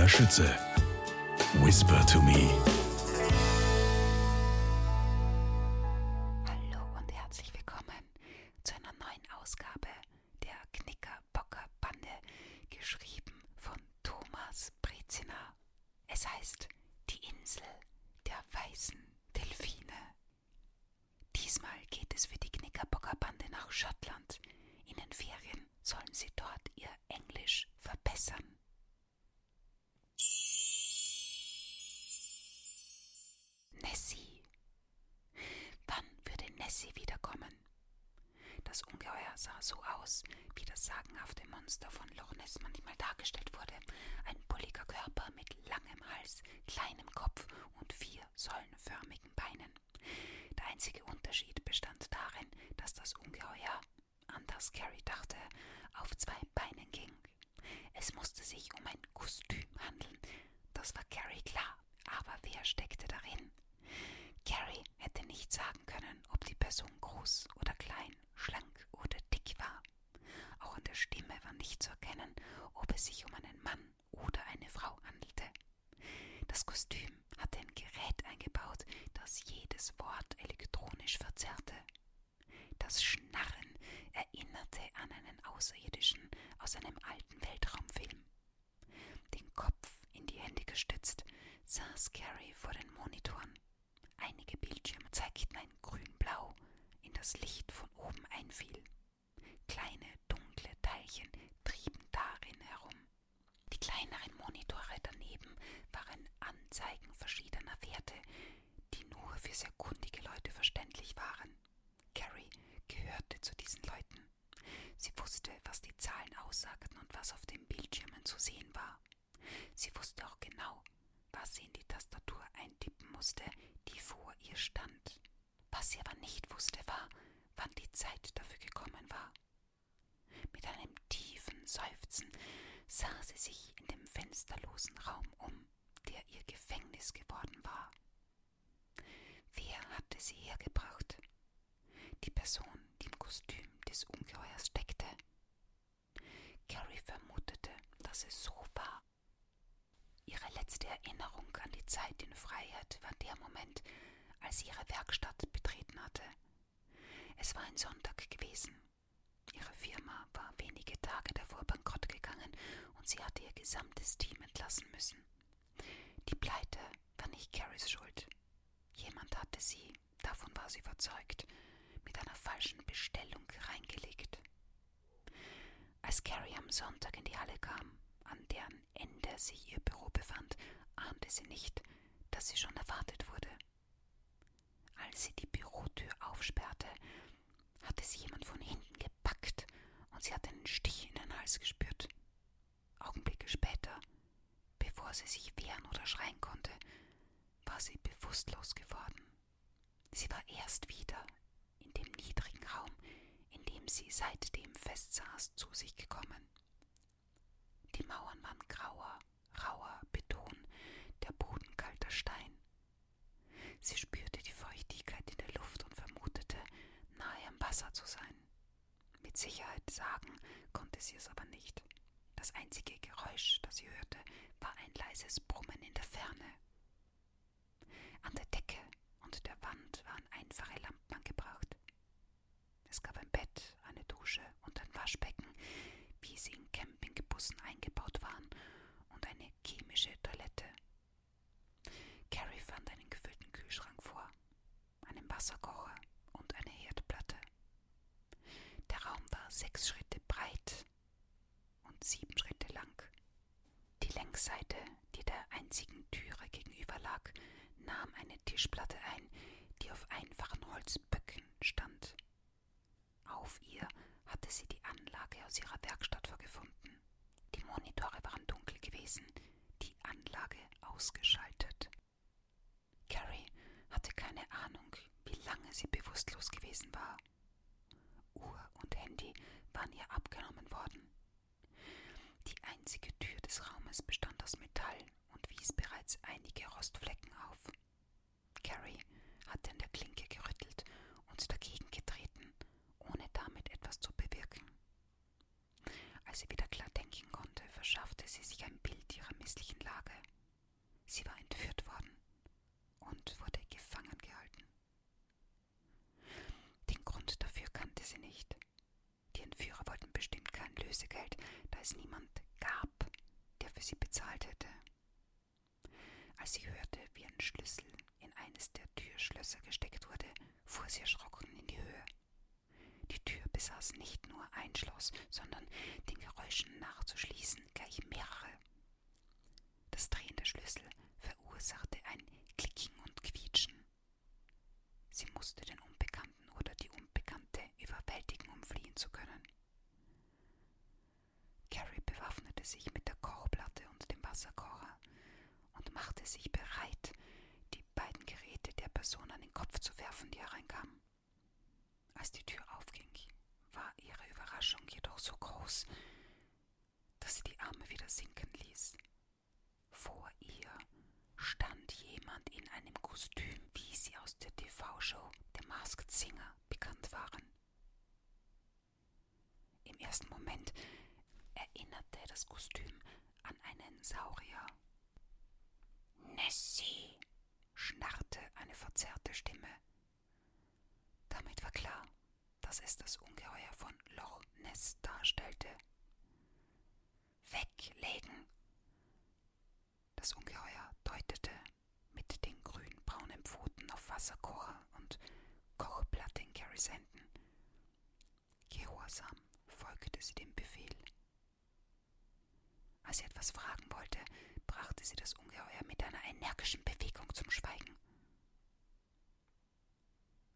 Claudia Schütze. Whisper to me. Hallo und herzlich willkommen zu einer neuen Ausgabe der Knickerbocker Bande, geschrieben von Thomas Brezina. Es heißt Die Insel der weißen Delfine. Diesmal geht es für die Knickerbocker Bande nach Schottland. In den Ferien sollen sie dort ihr Englisch verbessern. Nessie. Wann würde Nessie wiederkommen? Das Ungeheuer sah so aus, wie das sagenhafte Monster von Loch Ness manchmal dargestellt wurde. Ein bulliger Körper mit langem Hals, kleinem Kopf und vier säulenförmigen Beinen. Der einzige Unterschied bestand darin, dass das Ungeheuer, an das Carrie dachte, auf zwei Beinen ging. Es musste sich um ein Kostüm handeln. Das war Carrie klar. Aber wer steckte darin? Carrie hätte nicht sagen können, ob die Person groß oder klein, schlank oder dick war. Auch an der Stimme war nicht zu erkennen, ob es sich um einen Mann oder eine Frau handelte. Das Kostüm hatte ein Gerät eingebaut, das jedes Wort elektronisch verzerrte. Das Schnarren erinnerte an einen Außerirdischen aus einem alten Weltraumfilm. Den Kopf in die Hände gestützt, saß Carrie vor den Monitoren. Einige Bildschirme zeigten ein grün-blau, das Licht von oben einfiel. Kleine, dunkle Teilchen trieben darin herum. Die kleineren Monitore daneben waren Anzeigen verschiedener Werte, die nur für sehr kundige Leute verständlich waren. Carrie gehörte zu diesen Leuten. Sie wusste, was die Zahlen aussagten und was auf den Bildschirmen zu sehen war. Sie wusste auch genau, was sie in die Tastatur eintippen musste, die vor ihr stand. Was sie aber nicht wusste, war, wann die Zeit dafür gekommen war. Mit einem tiefen Seufzen sah sie sich in dem fensterlosen Raum um, der ihr Gefängnis geworden war. Wer hatte sie hergebracht? Die Person, die im Kostüm des Ungeheuers steckte. Carrie vermutete, dass es so war. Ihre letzte Erinnerung an die Zeit in Freiheit war der Moment, als sie ihre Werkstatt betreten hatte. Es war ein Sonntag gewesen. Ihre Firma war wenige Tage davor bankrott gegangen und sie hatte ihr gesamtes Team entlassen müssen. Die Pleite war nicht Carries Schuld. Jemand hatte sie, davon war sie überzeugt, mit einer falschen Bestellung reingelegt. Als Carrie am Sonntag in die Halle kam, an deren Ende sich ihr Büro befand, ahnte sie nicht, dass sie schon erwartet wurde. Als sie die Bürotür aufsperrte, hatte sie jemand von hinten gepackt und sie hatte einen Stich in den Hals gespürt. Augenblicke später, bevor sie sich wehren oder schreien konnte, war sie bewusstlos geworden. Sie war erst wieder in dem niedrigen Raum, in dem sie seitdem festsaß, zu sich gekommen. Die Mauern waren grauer, rauer Beton, der Boden kalter Stein. Sie spürte die Feuchtigkeit in der Luft und vermutete, nahe am Wasser zu sein. Mit Sicherheit sagen konnte sie es aber nicht. Das einzige Geräusch, das sie hörte, war ein leises Brummen in der Ferne. An der Decke und der Wand waren einfache Lampen angebracht. Es gab ein Bett, eine Dusche und ein Waschbecken, wie sie in Campingbussen eingebaut waren, und eine chemische Toilette. Carrie fand einen gefüllten Kühlschrank vor, einen Wasserkocher und eine Herdplatte. Der Raum war sechs Schritte breit und sieben Schritte lang. Längsseite, die der einzigen Türe gegenüber lag, nahm eine Tischplatte ein, die auf einfachen Holzböcken stand. Auf ihr hatte sie die Anlage aus ihrer Werkstatt vorgefunden. Die Monitore waren dunkel gewesen, die Anlage ausgeschaltet. Carrie hatte keine Ahnung, wie lange sie bewusstlos gewesen war. Uhr und Handy waren ihr abgenommen worden. Die einzige Tür des Raumes aus Metall und wies bereits einige Rostflecken auf. Carrie hatte an der Klinke gerüttelt und dagegen getreten, ohne damit etwas zu bewirken. Als sie wieder klar denken konnte, verschaffte sie sich ein Bild ihrer misslichen Lage. Sie war entführt worden und wurde gefangen gehalten. Den Grund dafür kannte sie nicht. Die Entführer wollten bestimmt kein Lösegeld, da es niemand gab, der für sie bezahlt hätte. Als sie hörte, wie ein Schlüssel in eines der Türschlösser gesteckt wurde, fuhr sie erschrocken in die Höhe. Die Tür besaß nicht nur ein Schloss, sondern den Geräuschen nachzuschließen gleich mehrere. Das Drehen der Schlüssel verursachte ein Klicken und Quietschen. Sie musste den Unbekannten oder die Unbekannte überwältigen, um fliehen zu können. Carrie bewaffnete sich mit der Kochplatte und dem Wasserkocher und machte sich bereit, die beiden Geräte der Person an den Kopf zu werfen, die hereinkam. Als die Tür aufging, war ihre Überraschung jedoch so groß, dass sie die Arme wieder sinken ließ. Vor ihr stand jemand in einem Kostüm, wie sie aus der TV-Show The Masked Singer bekannt waren. Im ersten Moment erinnerte das Kostüm an einen Saurier. Nessie, schnarrte eine verzerrte Stimme. Damit war klar, dass es das Ungeheuer von Loch Ness darstellte. Weglegen! Das Ungeheuer deutete mit den grün-braunen Pfoten auf Wasserkocher und Kochplatte in Carries Händen. Gehorsam folgte sie dem Befehl. Als sie etwas fragen wollte, brachte sie das Ungeheuer mit einer energischen Bewegung zum Schweigen.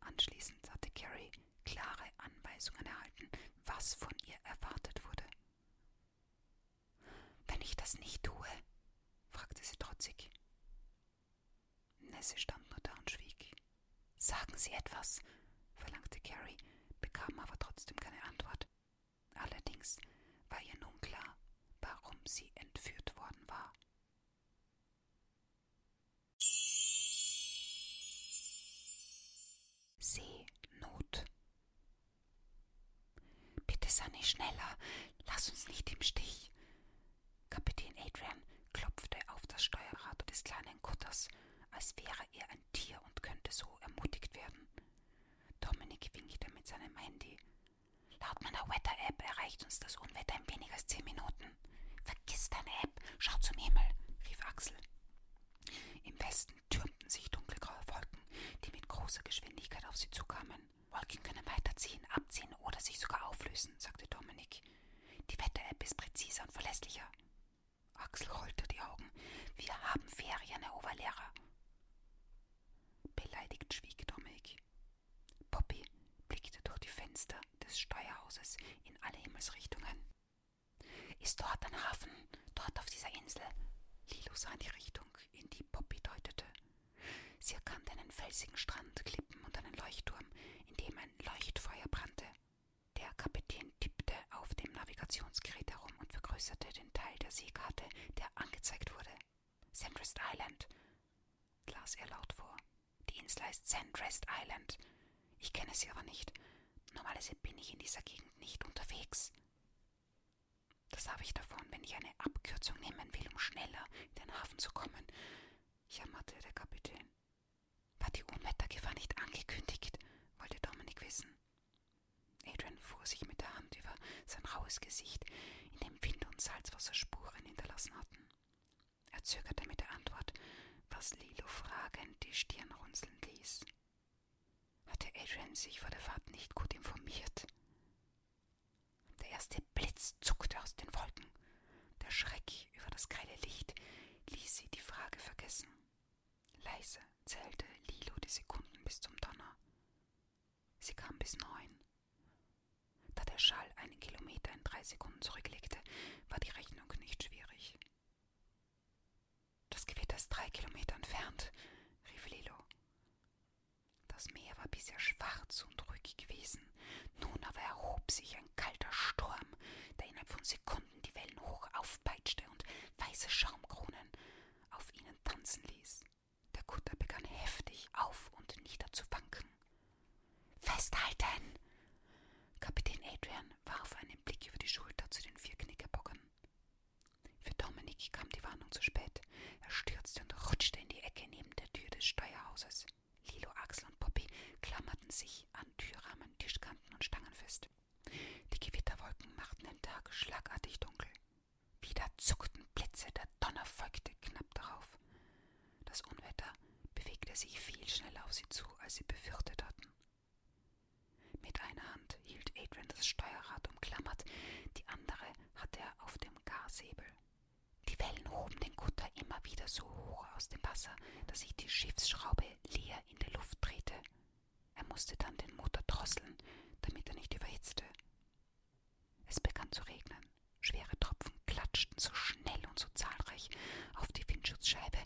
Anschließend hatte Carrie klare Anweisungen erhalten, was von ihr erwartet wurde. Wenn ich das nicht tue, fragte sie trotzig. Nessie stand nur da und schwieg. Sagen Sie etwas, verlangte Carrie, bekam aber trotzdem keine Antwort. Allerdings war ihr nun sie entführt worden war. Seenot. Bitte, Sunny, schneller. Lass uns nicht im Stich. Kapitän Adrian klopfte auf das Steuerrad des kleinen Kutters, als wäre er ein Tier und könnte so ermutigt werden. Dominik winkte mit seinem Handy. Laut meiner Wetter-App erreicht uns das Unwetter in weniger als zehn Minuten. Vergiss deine App, schau zum Himmel, rief Axel. Im Westen türmten sich dunkelgraue Wolken, die mit großer Geschwindigkeit auf sie zukamen. Wolken können weiterziehen, abziehen oder sich sogar auflösen, sagte Dominik. Die Wetter-App ist präziser und verlässlicher. Axel rollte die Augen. Wir haben Ferien, Herr Oberlehrer. Beleidigt schwieg Dominik. Poppy blickte durch die Fenster des Steuerhauses in alle Himmelsrichtungen. Ist dort ein Hafen, dort auf dieser Insel? Lilo sah in die Richtung, in die Poppy deutete. Sie erkannte einen felsigen Strand, Klippen und einen Leuchtturm, in dem ein Leuchtfeuer brannte. Der Kapitän tippte auf dem Navigationsgerät herum und vergrößerte den Teil der Seekarte, der angezeigt wurde. Sandrest Island, las er laut vor. Die Insel heißt Sandrest Island. Ich kenne sie aber nicht. Normalerweise bin ich in dieser Gegend nicht unterwegs. Das habe ich davon, wenn ich eine Abkürzung nehmen will, um schneller in den Hafen zu kommen, jammerte der Kapitän. War die Unwettergefahr nicht angekündigt? wollte Dominik wissen. Adrian fuhr sich mit der Hand über sein raues Gesicht, in dem Wind und Salzwasser Spuren hinterlassen hatten. Er zögerte mit der Antwort, was Lilo fragend die Stirn runzeln ließ. Hatte Adrian sich vor der Fahrt nicht gut informiert? Der erste Blitz zuckte aus den Wolken. Der Schreck über das grelle Licht ließ sie die Frage vergessen. Leise zählte Lilo die Sekunden bis zum Donner. Sie kam bis neun. Da der Schall einen Kilometer in drei Sekunden zurücklegte, war die Rechnung nicht schwierig. Das Gewitter ist drei Kilometer entfernt, rief Lilo. Das Meer war bisher schwarz und ruhig gewesen. Nun aber erhob sich ein kalter Sturm, der innerhalb von Sekunden die Wellen hoch aufpeitschte und weiße Schaumkronen auf ihnen tanzen ließ. Der Kutter begann heftig auf und nieder zu wanken. Festhalten! Kapitän Adrian warf einen Blick über die Schulter zu den vier Knickerbockern. Für Dominik kam die Warnung zu spät. Er stürzte und rutschte in die Ecke neben der Tür des Steuerhauses. Lilo, Axel und klammerten sich an Türrahmen, Tischkanten und Stangen fest. Die Gewitterwolken machten den Tag schlagartig dunkel. Wieder zuckten Blitze, der Donner folgte knapp darauf. Das Unwetter bewegte sich viel schneller auf sie zu, als sie befürchtet hatten. Mit einer Hand hielt Adrian das Steuerrad umklammert, die andere hatte er auf dem Gasebel. Die Wellen hoben den Kutter immer wieder so hoch aus dem Wasser, dass sich die Schiffsschraube leer in der Luft drehte. Er musste dann den Motor drosseln, damit er nicht überhitzte. Es begann zu regnen. Schwere Tropfen klatschten so schnell und so zahlreich auf die Windschutzscheibe,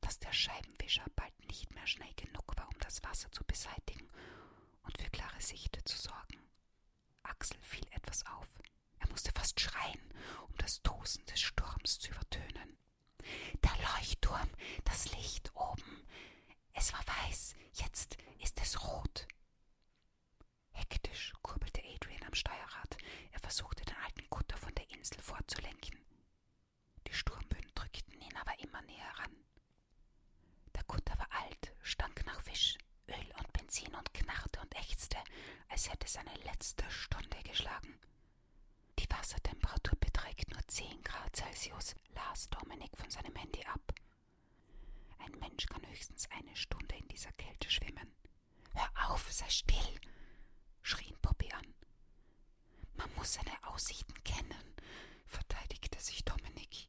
dass der Scheibenwischer bald nicht mehr schnell genug war, um das Wasser zu beseitigen und für klare Sicht zu sorgen. Axel fiel etwas auf. Er musste fast schreien, um das Tosen des Sturms zu übertönen. Der Leuchtturm, das Licht oben. Es war weiß, jetzt ist es rot. Hektisch kurbelte Adrian am Steuerrad. Er versuchte den alten Kutter von der Insel fortzulenken. Die Sturmböen drückten ihn aber immer näher ran. Der Kutter war alt, stank nach Fisch, Öl und Benzin und knarrte und ächzte, als hätte seine letzte Stunde geschlagen. Die Wassertemperatur beträgt nur 10 Grad Celsius, las Dominik von seinem Handy ab. Ein Mensch kann höchstens eine Stunde in dieser Kälte schwimmen. Hör auf, sei still, schrien Poppy an. Man muss seine Aussichten kennen, verteidigte sich Dominik.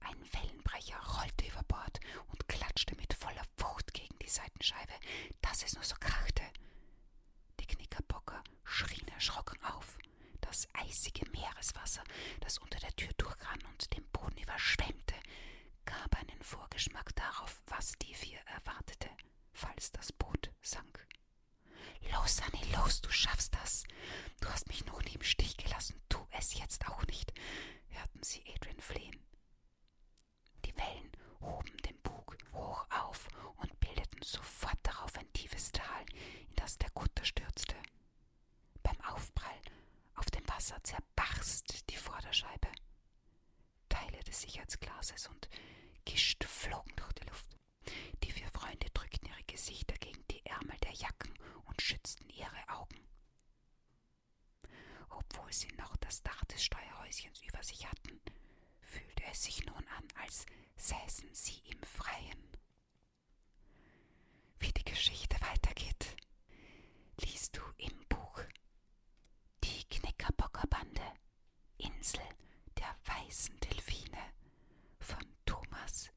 Ein Wellenbrecher rollte über Bord und klatschte mit voller Wucht gegen die Seitenscheibe, dass es nur so krachte. Die Knickerbocker schrien erschrocken auf. Das eisige Meereswasser, das unter der Tür durchrann und den Boden überschwemmte, gab einen Vorgeschmack darauf, was die vier erwartete, falls das Boot sank. Los, Sunny, los, du schaffst das. Du hast mich noch nie im Stich gelassen, tu es jetzt auch nicht, hörten sie Adrian flehen. Die Wellen hoben den Bug hoch auf und bildeten sofort darauf ein tiefes Tal, in das der Kutter stürzte. Beim Aufprall auf dem Wasser zerbarst Häschens über sich hatten, fühlte es sich nun an, als säßen sie im Freien. Wie die Geschichte weitergeht, liest du im Buch Die Knickerbockerbande Insel der weißen Delfine von Thomas